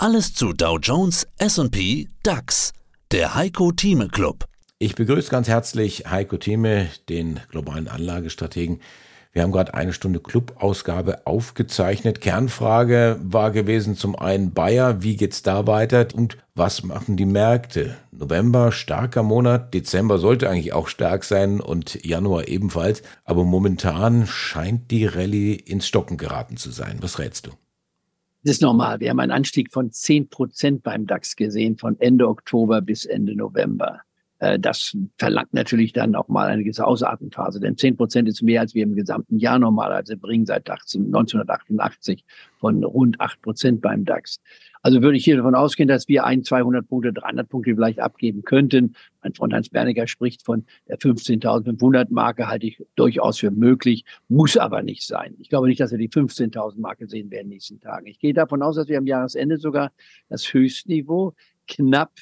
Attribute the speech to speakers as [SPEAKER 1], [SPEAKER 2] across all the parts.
[SPEAKER 1] Alles zu Dow Jones, SP, DAX. Der Heiko Thieme Club.
[SPEAKER 2] Ich begrüße ganz herzlich Heiko Thieme, den globalen Anlagestrategen. Wir haben gerade eine Stunde Clubausgabe aufgezeichnet. Kernfrage war gewesen zum einen Bayer, wie geht's da weiter und was machen die Märkte? November starker Monat, Dezember sollte eigentlich auch stark sein und Januar ebenfalls, aber momentan scheint die Rallye ins Stocken geraten zu sein. Was rätst du?
[SPEAKER 3] Das ist normal. Wir haben einen Anstieg von 10 Prozent beim DAX gesehen, von Ende Oktober bis Ende November. Äh, das verlangt natürlich dann auch mal eine gewisse Ausatmenphase, denn 10 Prozent ist mehr, als wir im gesamten Jahr normalerweise bringen seit 1988 von rund 8 Prozent beim DAX. Also würde ich hier davon ausgehen, dass wir ein, 200 Punkte, 300 Punkte vielleicht abgeben könnten. Mein Freund Hans Berniger spricht von der 15.500 Marke, halte ich durchaus für möglich, muss aber nicht sein. Ich glaube nicht, dass wir die 15.000 Marke sehen werden in den nächsten Tagen. Ich gehe davon aus, dass wir am Jahresende sogar das Höchstniveau knapp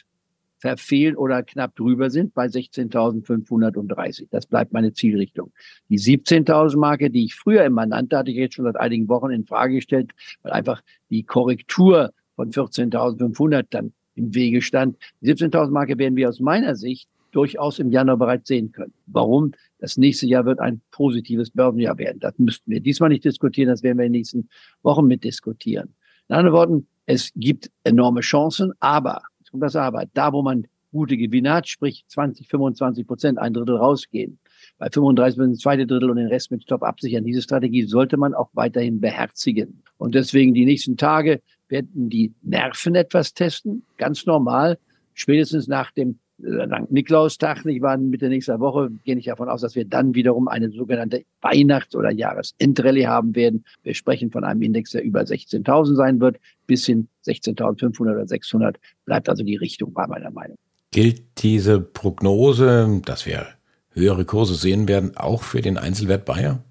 [SPEAKER 3] verfehlen oder knapp drüber sind bei 16.530. Das bleibt meine Zielrichtung. Die 17.000 Marke, die ich früher immer nannte, hatte ich jetzt schon seit einigen Wochen in Frage gestellt, weil einfach die Korrektur von 14.500 dann im Wege stand. Die 17.000 Marke werden wir aus meiner Sicht durchaus im Januar bereits sehen können. Warum? Das nächste Jahr wird ein positives Börsenjahr werden. Das müssten wir diesmal nicht diskutieren, das werden wir in den nächsten Wochen mitdiskutieren. In anderen Worten, es gibt enorme Chancen, aber das Aber. Da, wo man gute Gewinne hat, sprich 20, 25 Prozent, ein Drittel rausgehen. Bei 35 Prozent zweite Drittel und den Rest mit Stop absichern. Diese Strategie sollte man auch weiterhin beherzigen. Und deswegen die nächsten Tage werden die Nerven etwas testen, ganz normal. Spätestens nach dem dank Nikolaustag, nicht wahr, Mitte nächster Woche, gehe ich davon aus, dass wir dann wiederum eine sogenannte Weihnachts- oder Jahresendrallye haben werden. Wir sprechen von einem Index, der über 16.000 sein wird, bis hin 16.500 oder 600. Bleibt also die Richtung bei meiner Meinung.
[SPEAKER 2] Gilt diese Prognose, dass wir höhere Kurse sehen werden, auch für den Einzelwert Bayer?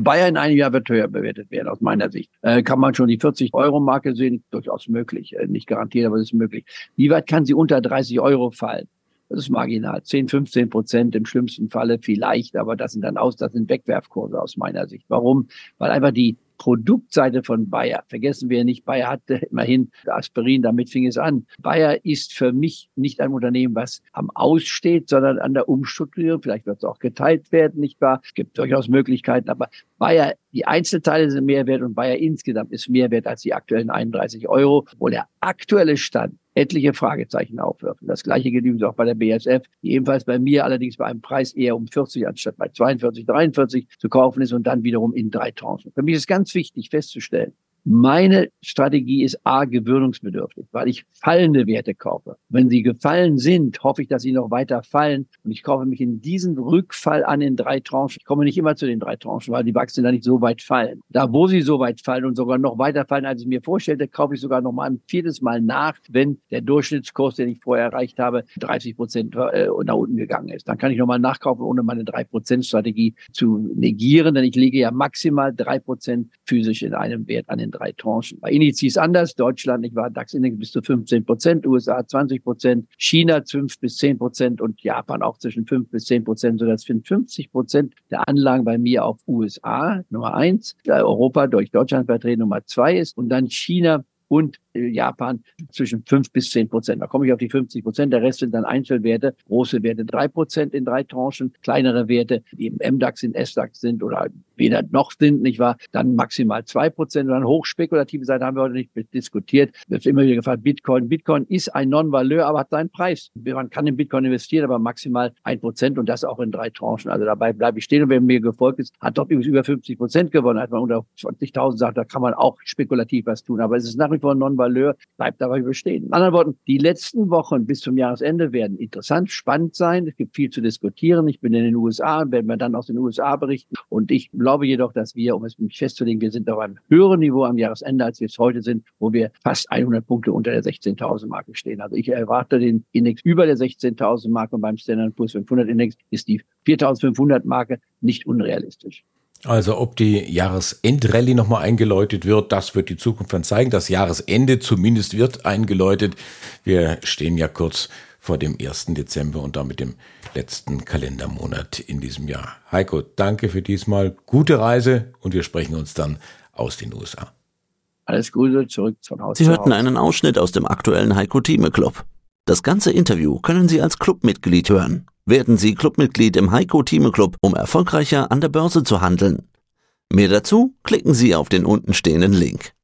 [SPEAKER 3] Bayer in einem Jahr wird höher bewertet werden, aus meiner Sicht. Äh, kann man schon die 40-Euro-Marke sehen? Durchaus möglich. Äh, nicht garantiert, aber es ist möglich. Wie weit kann sie unter 30 Euro fallen? Das ist marginal. 10, 15 Prozent im schlimmsten Falle vielleicht, aber das sind dann aus, das sind Wegwerfkurse aus meiner Sicht. Warum? Weil einfach die Produktseite von Bayer. Vergessen wir nicht, Bayer hatte immerhin Aspirin, damit fing es an. Bayer ist für mich nicht ein Unternehmen, was am Aussteht, sondern an der Umstrukturierung. Vielleicht wird es auch geteilt werden, nicht wahr? Es gibt durchaus Möglichkeiten, aber Bayer, die Einzelteile sind mehr wert und Bayer insgesamt ist mehr wert als die aktuellen 31 Euro, wo der aktuelle Stand etliche Fragezeichen aufwerfen. Das gleiche übrigens auch bei der BSF, die ebenfalls bei mir allerdings bei einem Preis eher um 40 anstatt bei 42, 43 zu kaufen ist und dann wiederum in drei Tranchen. Für mich ist ganz wichtig festzustellen, meine Strategie ist A, gewöhnungsbedürftig, weil ich fallende Werte kaufe. Wenn sie gefallen sind, hoffe ich, dass sie noch weiter fallen. Und ich kaufe mich in diesen Rückfall an in drei Tranchen. Ich komme nicht immer zu den drei Tranchen, weil die Wachstum da nicht so weit fallen. Da, wo sie so weit fallen und sogar noch weiter fallen, als ich mir vorstellte, kaufe ich sogar noch mal ein viertes Mal nach, wenn der Durchschnittskurs, den ich vorher erreicht habe, 30 Prozent äh, nach unten gegangen ist. Dann kann ich noch mal nachkaufen, ohne meine drei Prozent Strategie zu negieren, denn ich lege ja maximal drei Prozent physisch in einem Wert an den drei Tranchen. Bei Indizes anders. Deutschland, ich war DAX-Index bis zu 15 Prozent, USA 20 Prozent, China 5 bis 10 Prozent und Japan auch zwischen 5 bis 10 Prozent, sodass 50 Prozent der Anlagen bei mir auf USA Nummer eins, Europa durch Deutschland vertreten Nummer zwei ist und dann China und Japan zwischen fünf bis zehn Prozent. Da komme ich auf die 50 Prozent. Der Rest sind dann Einzelwerte. Große Werte drei Prozent in drei Tranchen. Kleinere Werte, die im MDAX sind, SDAX sind oder weder noch sind, nicht wahr? Dann maximal zwei Prozent. Und dann hochspekulative Seite haben wir heute nicht diskutiert. Wird immer wieder gefragt, Bitcoin. Bitcoin ist ein Non-Valeur, aber hat seinen Preis. Man kann in Bitcoin investieren, aber maximal ein Prozent und das auch in drei Tranchen. Also dabei bleibe ich stehen. Und wer mir gefolgt ist, hat dort übrigens über 50 Prozent gewonnen. Als man unter 20.000 sagt, da kann man auch spekulativ was tun. Aber es ist nach wie vor ein Non-Valeur Valeur bleibt dabei bestehen. In anderen Worten, die letzten Wochen bis zum Jahresende werden interessant, spannend sein. Es gibt viel zu diskutieren. Ich bin in den USA, werden wir dann aus den USA berichten. Und ich glaube jedoch, dass wir, um es mich festzulegen, wir sind auf einem höheren Niveau am Jahresende, als wir es heute sind, wo wir fast 100 Punkte unter der 16.000 Marke stehen. Also ich erwarte den Index über der 16.000 Marke und beim Standard Poor's 500 Index ist die 4.500 Marke nicht unrealistisch.
[SPEAKER 2] Also ob die Jahresendrallye nochmal eingeläutet wird, das wird die Zukunft dann zeigen. Das Jahresende zumindest wird eingeläutet. Wir stehen ja kurz vor dem 1. Dezember und damit dem letzten Kalendermonat in diesem Jahr. Heiko, danke für diesmal. Gute Reise und wir sprechen uns dann aus den USA.
[SPEAKER 3] Alles Gute, zurück von Haus
[SPEAKER 1] Sie hörten einen Ausschnitt aus dem aktuellen Heiko Thieme Club. Das ganze Interview können Sie als Clubmitglied hören. Werden Sie Clubmitglied im Heiko Thieme Club, um erfolgreicher an der Börse zu handeln. Mehr dazu klicken Sie auf den untenstehenden Link.